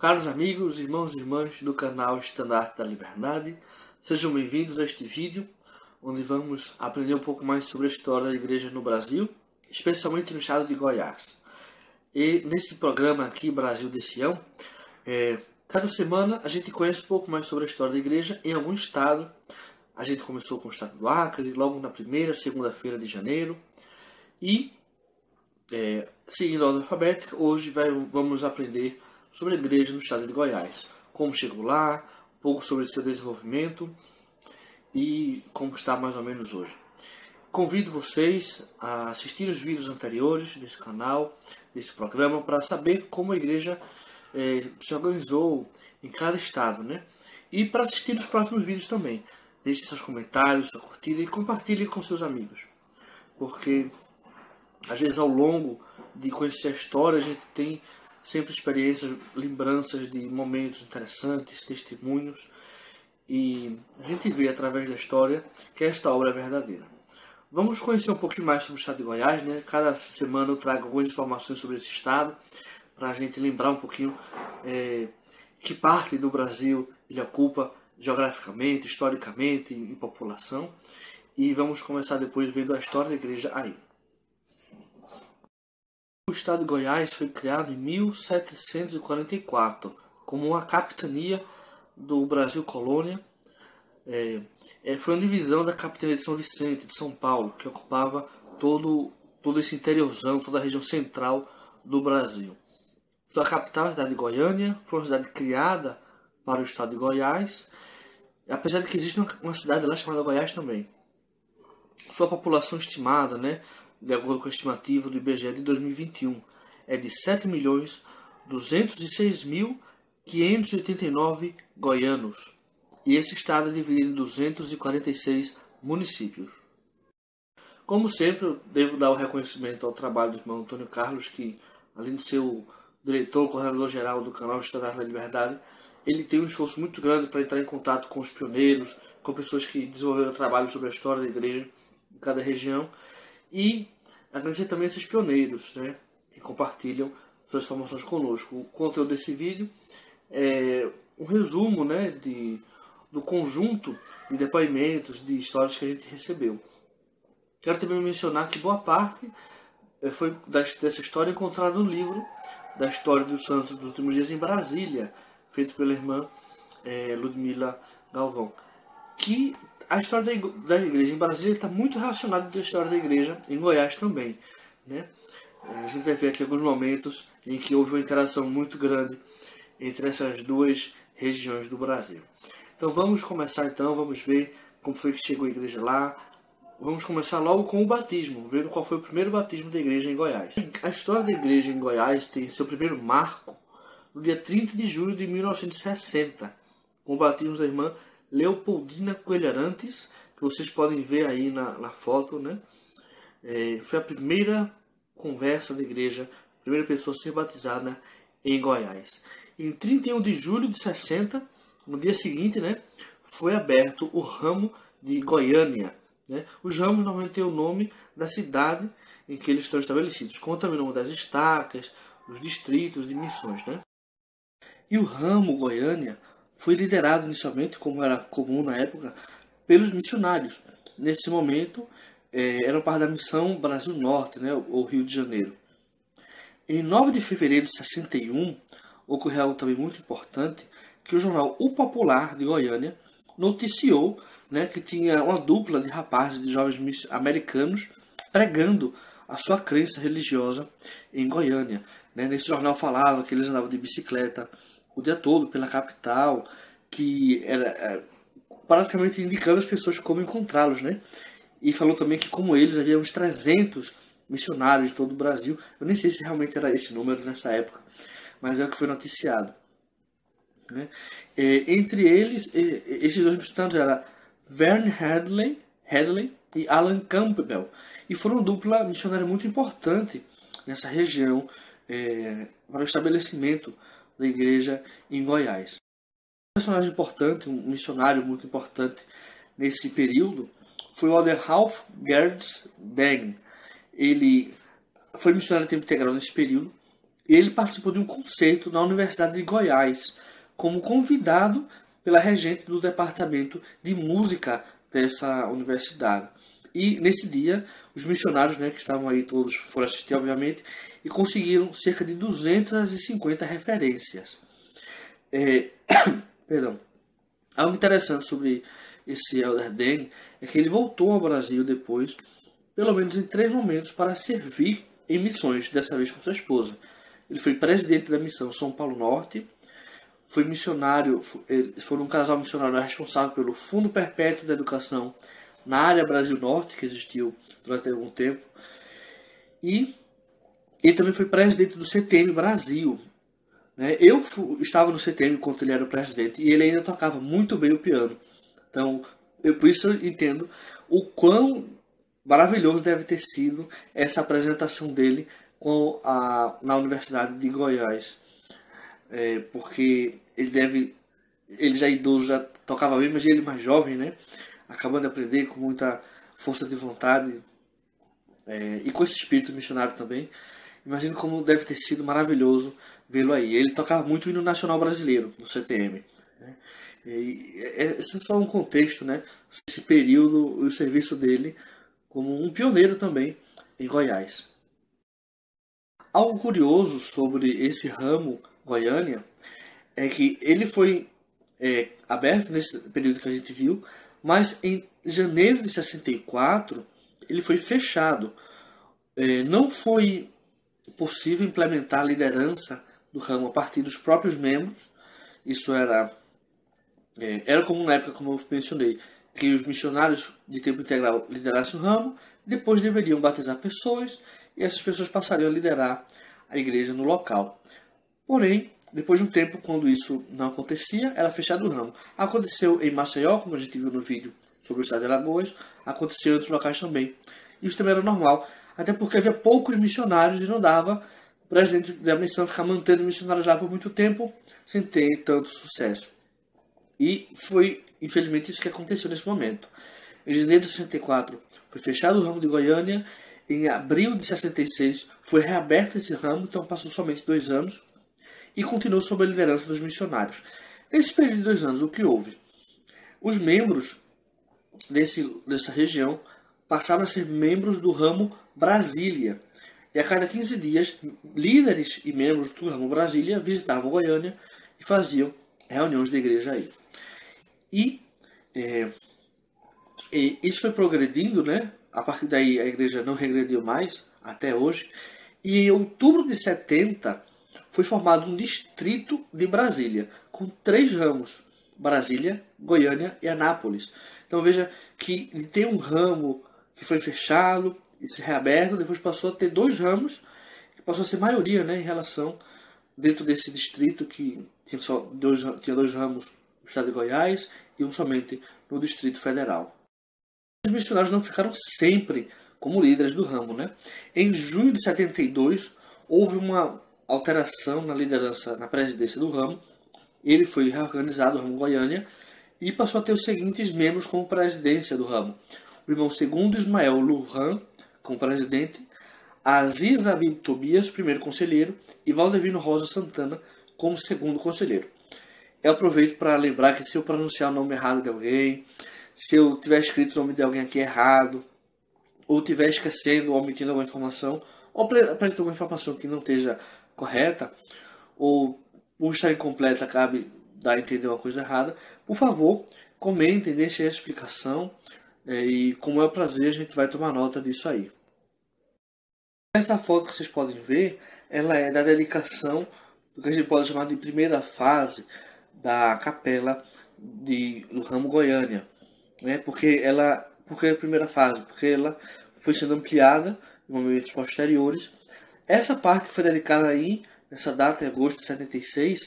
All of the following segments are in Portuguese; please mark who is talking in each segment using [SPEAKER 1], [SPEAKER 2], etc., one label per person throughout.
[SPEAKER 1] Caros amigos, irmãos e irmãs do canal Estandarte da Liberdade, sejam bem-vindos a este vídeo, onde vamos aprender um pouco mais sobre a história da igreja no Brasil, especialmente no estado de Goiás. E nesse programa aqui, Brasil de Sião, é, cada semana a gente conhece um pouco mais sobre a história da igreja em algum estado. A gente começou com o estado do Acre, logo na primeira, segunda-feira de janeiro, e é, seguindo a ordem alfabética, hoje vai, vamos aprender sobre a igreja no estado de Goiás, como chegou lá, um pouco sobre seu desenvolvimento e como está mais ou menos hoje. Convido vocês a assistir os vídeos anteriores desse canal, desse programa, para saber como a igreja eh, se organizou em cada estado, né? E para assistir os próximos vídeos também. Deixe seus comentários, sua curtida e compartilhe com seus amigos. Porque às vezes ao longo de conhecer a história a gente tem sempre experiências, lembranças de momentos interessantes, testemunhos, e a gente vê através da história que esta obra é verdadeira. Vamos conhecer um pouquinho mais sobre o estado de Goiás, né? Cada semana eu trago algumas informações sobre esse estado, para a gente lembrar um pouquinho é, que parte do Brasil ele ocupa geograficamente, historicamente, em população. E vamos começar depois vendo a história da igreja aí. O estado de Goiás foi criado em 1744 como uma capitania do Brasil Colônia. É, é, foi uma divisão da capitania de São Vicente de São Paulo, que ocupava todo, todo esse interiorzão, toda a região central do Brasil. Sua capital, a cidade de Goiânia, foi uma cidade criada para o estado de Goiás, apesar de que existe uma, uma cidade lá chamada Goiás também. Sua população estimada, né, de acordo com a estimativa do IBGE de 2021, é de 7.206.589 goianos. E esse estado é dividido em 246 municípios. Como sempre, eu devo dar o reconhecimento ao trabalho do irmão Antônio Carlos, que, além de ser o diretor, coordenador geral do canal Estandarte da Liberdade, ele tem um esforço muito grande para entrar em contato com os pioneiros, com pessoas que desenvolveram trabalho sobre a história da igreja em cada região e agradecer também esses pioneiros né, que compartilham suas informações conosco. O conteúdo desse vídeo é um resumo né, de, do conjunto de depoimentos, de histórias que a gente recebeu. Quero também mencionar que boa parte é, foi dessa história encontrada no livro da História dos Santos dos Últimos Dias em Brasília, feito pela irmã é, Ludmila Galvão, que a história da, igreja em Brasília está muito relacionada com a história da igreja em Goiás também. Né? A gente vai ver aqui alguns momentos em que houve uma interação muito grande entre essas duas regiões do Brasil. Então vamos começar então, vamos ver como foi que chegou a igreja lá. Vamos começar logo com o batismo, vendo qual foi o primeiro batismo da igreja em Goiás. A história da igreja em Goiás tem seu primeiro marco no dia 30 de julho de 1960, com o batismo da irmã Leopoldina Coelho Arantes, que vocês podem ver aí na, na foto, né? É, foi a primeira conversa da igreja, a primeira pessoa a ser batizada em Goiás. Em 31 de julho de 60, no dia seguinte, né, foi aberto o ramo de Goiânia. Né? Os ramos normalmente têm o nome da cidade em que eles estão estabelecidos, também o nome das estacas, dos distritos de missões. Né? E o ramo Goiânia foi liderado inicialmente, como era comum na época, pelos missionários. Nesse momento, é, eram parte da missão Brasil Norte, né, ou Rio de Janeiro. Em 9 de fevereiro de 61, ocorreu algo também muito importante, que o jornal O Popular de Goiânia noticiou né, que tinha uma dupla de rapazes, de jovens americanos, pregando a sua crença religiosa em Goiânia. Né? Nesse jornal falava que eles andavam de bicicleta, o dia todo pela capital, que era é, praticamente indicando as pessoas como encontrá-los, né? E falou também que como eles havia uns 300 missionários de todo o Brasil. Eu nem sei se realmente era esse número nessa época, mas é o que foi noticiado. Né? É, entre eles, esses dois missionários eram Vern Hadley, Hadley e Alan Campbell. E foram uma dupla missionária muito importante nessa região é, para o estabelecimento da igreja em Goiás. Um personagem importante, um missionário muito importante nesse período foi o Alder Ralph Gerds Bang. Ele foi missionário tempo integral nesse período ele participou de um concerto na Universidade de Goiás, como convidado pela regente do departamento de música dessa universidade. E nesse dia, os missionários, né, que estavam aí todos, foram assistir, obviamente, e conseguiram cerca de 250 referências. É, perdão. Algo interessante sobre esse Elder Dan é que ele voltou ao Brasil depois, pelo menos em três momentos, para servir em missões, dessa vez com sua esposa. Ele foi presidente da missão São Paulo Norte, foi missionário, foi um casal missionário responsável pelo Fundo Perpétuo da Educação na área Brasil Norte, que existiu durante algum tempo, e ele também foi presidente do CTM Brasil. Né? Eu estava no CTM enquanto ele era o presidente e ele ainda tocava muito bem o piano. Então, eu, por isso eu entendo o quão maravilhoso deve ter sido essa apresentação dele com a, na Universidade de Goiás. É, porque ele deve. Ele já idoso, já tocava bem, mas ele mais jovem, né? Acabando de aprender com muita força de vontade é, e com esse espírito missionário também. Imagino como deve ter sido maravilhoso vê-lo aí. Ele tocava muito o hino nacional brasileiro no CTM. Né? E, esse é só um contexto, né? Esse período, o serviço dele como um pioneiro também em Goiás. Algo curioso sobre esse ramo Goiânia é que ele foi é, aberto nesse período que a gente viu, mas em janeiro de 64 ele foi fechado. É, não foi possível implementar a liderança do ramo a partir dos próprios membros. Isso era é, era como na época, como eu mencionei, que os missionários de tempo integral liderassem o ramo, depois deveriam batizar pessoas e essas pessoas passariam a liderar a igreja no local. Porém, depois de um tempo, quando isso não acontecia, era fechado o ramo. Aconteceu em Maceió, como a gente viu no vídeo sobre o estado de Alagoas, aconteceu em outros locais também. Isso também era normal, até porque havia poucos missionários e não dava o presidente da missão ficar mantendo missionários lá por muito tempo sem ter tanto sucesso. E foi, infelizmente, isso que aconteceu nesse momento. Em janeiro de 64 foi fechado o ramo de Goiânia. Em abril de 66 foi reaberto esse ramo, então passou somente dois anos e continuou sob a liderança dos missionários. Nesse período de dois anos, o que houve? Os membros desse, dessa região passaram a ser membros do ramo Brasília. E a cada 15 dias, líderes e membros do ramo Brasília visitavam Goiânia e faziam reuniões de igreja aí. E, é, e isso foi progredindo, né? A partir daí a igreja não regrediu mais, até hoje. E em outubro de 70 foi formado um distrito de Brasília, com três ramos: Brasília, Goiânia e Anápolis. Então veja que tem um ramo que foi fechado e se reaberto, depois passou a ter dois ramos, que passou a ser maioria né, em relação dentro desse distrito que tinha, só dois, tinha dois ramos estado de Goiás e um somente no Distrito Federal. Os missionários não ficaram sempre como líderes do ramo. Né? Em junho de 72, houve uma alteração na liderança, na presidência do ramo. Ele foi reorganizado, o ramo Goiânia, e passou a ter os seguintes membros como presidência do ramo. O irmão segundo Ismael Lujan, como presidente, Aziz Abib Tobias, primeiro conselheiro, e Valdevino Rosa Santana, como segundo conselheiro eu aproveito para lembrar que se eu pronunciar o nome errado de alguém, se eu tiver escrito o nome de alguém aqui errado, ou tiver esquecendo ou omitindo alguma informação, ou apresentando alguma informação que não esteja correta, ou, ou está incompleta, cabe dar a entender uma coisa errada, por favor, comentem, deixem a explicação, é, e como é o prazer, a gente vai tomar nota disso aí. Essa foto que vocês podem ver, ela é da dedicação do que a gente pode chamar de primeira fase da capela de, do ramo Goiânia, né? Porque ela, porque a primeira fase, porque ela foi sendo ampliada em momentos posteriores. Essa parte que foi dedicada aí, nessa data, em agosto de 76,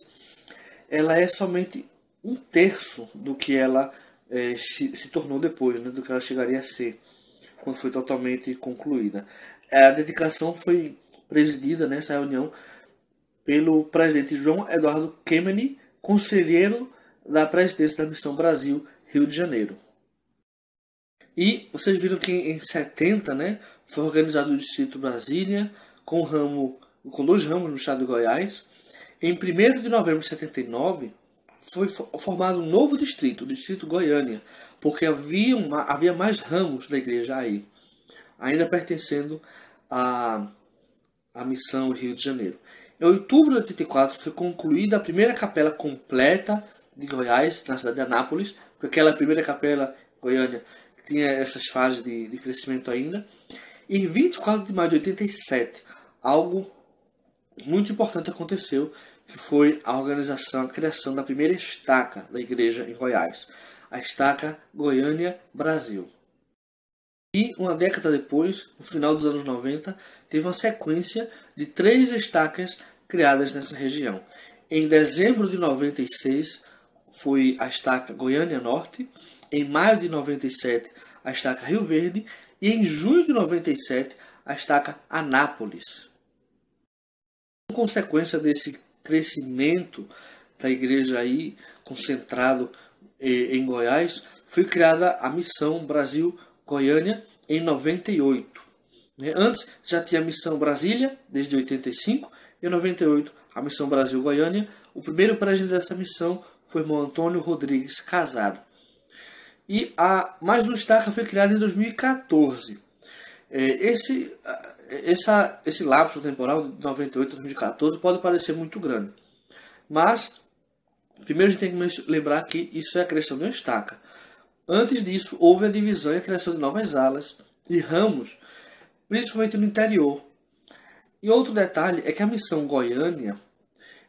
[SPEAKER 1] ela é somente um terço do que ela é, se, se, tornou depois, né? Do que ela chegaria a ser quando foi totalmente concluída. A dedicação foi presidida nessa reunião pelo presidente João Eduardo Kemeny, conselheiro da presidência da Missão Brasil, Rio de Janeiro. E vocês viram que em 70 né, foi organizado o Distrito Brasília, com ramo com dois ramos no estado de Goiás. Em 1 de novembro de 79, foi formado um novo distrito, o distrito Goiânia, porque havia, uma, havia mais ramos da igreja aí, ainda pertencendo à, à missão Rio de Janeiro. Em outubro de 84 foi concluída a primeira capela completa de Goiás, na cidade de Anápolis, porque aquela primeira capela Goiânia tinha essas fases de, de crescimento ainda. E em 24 de maio de 87, algo muito importante aconteceu, que foi a organização, a criação da primeira estaca da igreja em Goiás, a estaca Goiânia Brasil. E uma década depois, no final dos anos 90, teve uma sequência de três estacas criadas nessa região. Em dezembro de 96 foi a estaca Goiânia Norte, em maio de 97 a estaca Rio Verde e em junho de 97 a estaca Anápolis. Consequência desse crescimento da igreja aí concentrado eh, em Goiás, foi criada a missão Brasil Goiânia em 98. Né? Antes já tinha a missão Brasília desde 85 e em 98 a missão Brasil Goiânia. O primeiro presidente dessa missão foi irmão Antônio Rodrigues Casado. E a mais um estaca foi criado em 2014. É, esse, essa, esse lapso temporal de 98 a 2014 pode parecer muito grande. Mas, primeiro a gente tem que lembrar que isso é a criação de uma estaca. Antes disso, houve a divisão e a criação de novas alas e ramos, principalmente no interior. E outro detalhe é que a missão Goiânia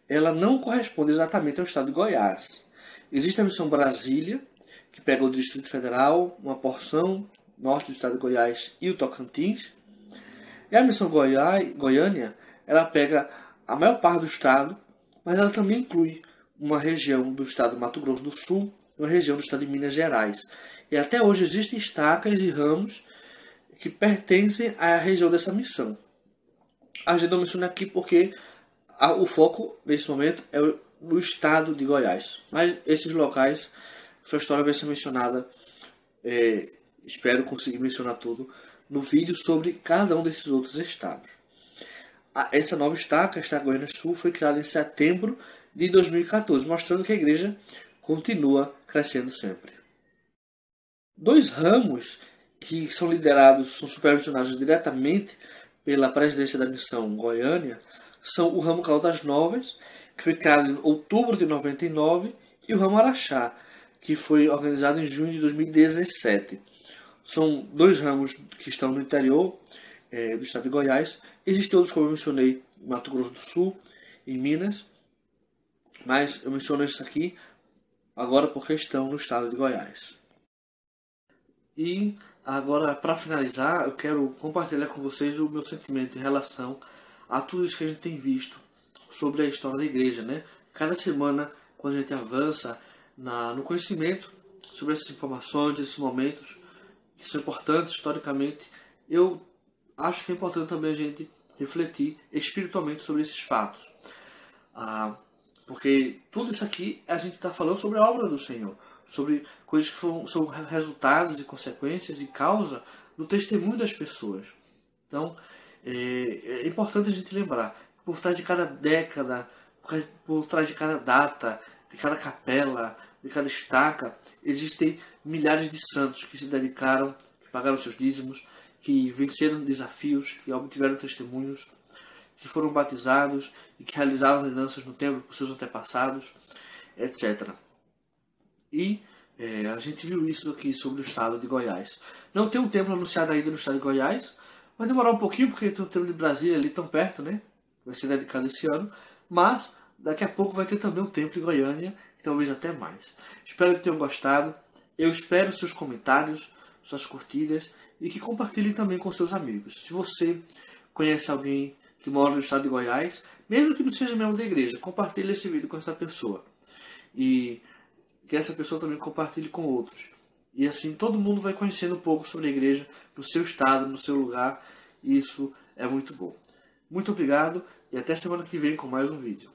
[SPEAKER 1] ela não corresponde exatamente ao estado de Goiás. Existe a missão Brasília, que pega o Distrito Federal, uma porção norte do estado de Goiás e o Tocantins. E a missão Goiás, Goiânia, ela pega a maior parte do estado, mas ela também inclui uma região do estado do Mato Grosso do Sul e uma região do estado de Minas Gerais. E até hoje existem estacas e ramos que pertencem à região dessa missão. A gente não menciona aqui porque a, o foco nesse momento é no estado de Goiás. Mas esses locais sua história vai ser mencionada, é, espero conseguir mencionar tudo, no vídeo sobre cada um desses outros estados. Essa nova estaca, a Estaca Goiânia Sul, foi criada em setembro de 2014, mostrando que a igreja continua crescendo sempre. Dois ramos que são liderados, são supervisionados diretamente pela presidência da missão Goiânia, são o ramo Caldas Novas, que foi criado em outubro de 99, e o ramo Araxá, que foi organizado em junho de 2017. São dois ramos que estão no interior é, do estado de Goiás. Existem outros, como eu mencionei, Mato Grosso do Sul, em Minas, mas eu menciono isso aqui agora porque estão no estado de Goiás. E agora, para finalizar, eu quero compartilhar com vocês o meu sentimento em relação a tudo isso que a gente tem visto sobre a história da igreja, né? Cada semana, quando a gente avança na, no conhecimento sobre essas informações, esses momentos que são importantes historicamente, eu acho que é importante também a gente refletir espiritualmente sobre esses fatos. Ah, porque tudo isso aqui a gente está falando sobre a obra do Senhor, sobre coisas que foram, são resultados e consequências e causa do testemunho das pessoas. Então, é, é importante a gente lembrar, por trás de cada década, por trás de cada data, de cada capela, de cada estaca, existem milhares de santos que se dedicaram, que pagaram seus dízimos, que venceram desafios, que obtiveram testemunhos, que foram batizados e que realizaram lideranças no templo por seus antepassados, etc. E é, a gente viu isso aqui sobre o estado de Goiás. Não tem um templo anunciado ainda no estado de Goiás, vai demorar um pouquinho porque tem o templo de Brasília ali tão perto, né? Vai ser dedicado esse ano, mas Daqui a pouco vai ter também um tempo em Goiânia, talvez até mais. Espero que tenham gostado. Eu espero seus comentários, suas curtidas e que compartilhem também com seus amigos. Se você conhece alguém que mora no estado de Goiás, mesmo que não seja membro da igreja, compartilhe esse vídeo com essa pessoa. E que essa pessoa também compartilhe com outros. E assim todo mundo vai conhecendo um pouco sobre a igreja no seu estado, no seu lugar. E isso é muito bom. Muito obrigado e até semana que vem com mais um vídeo.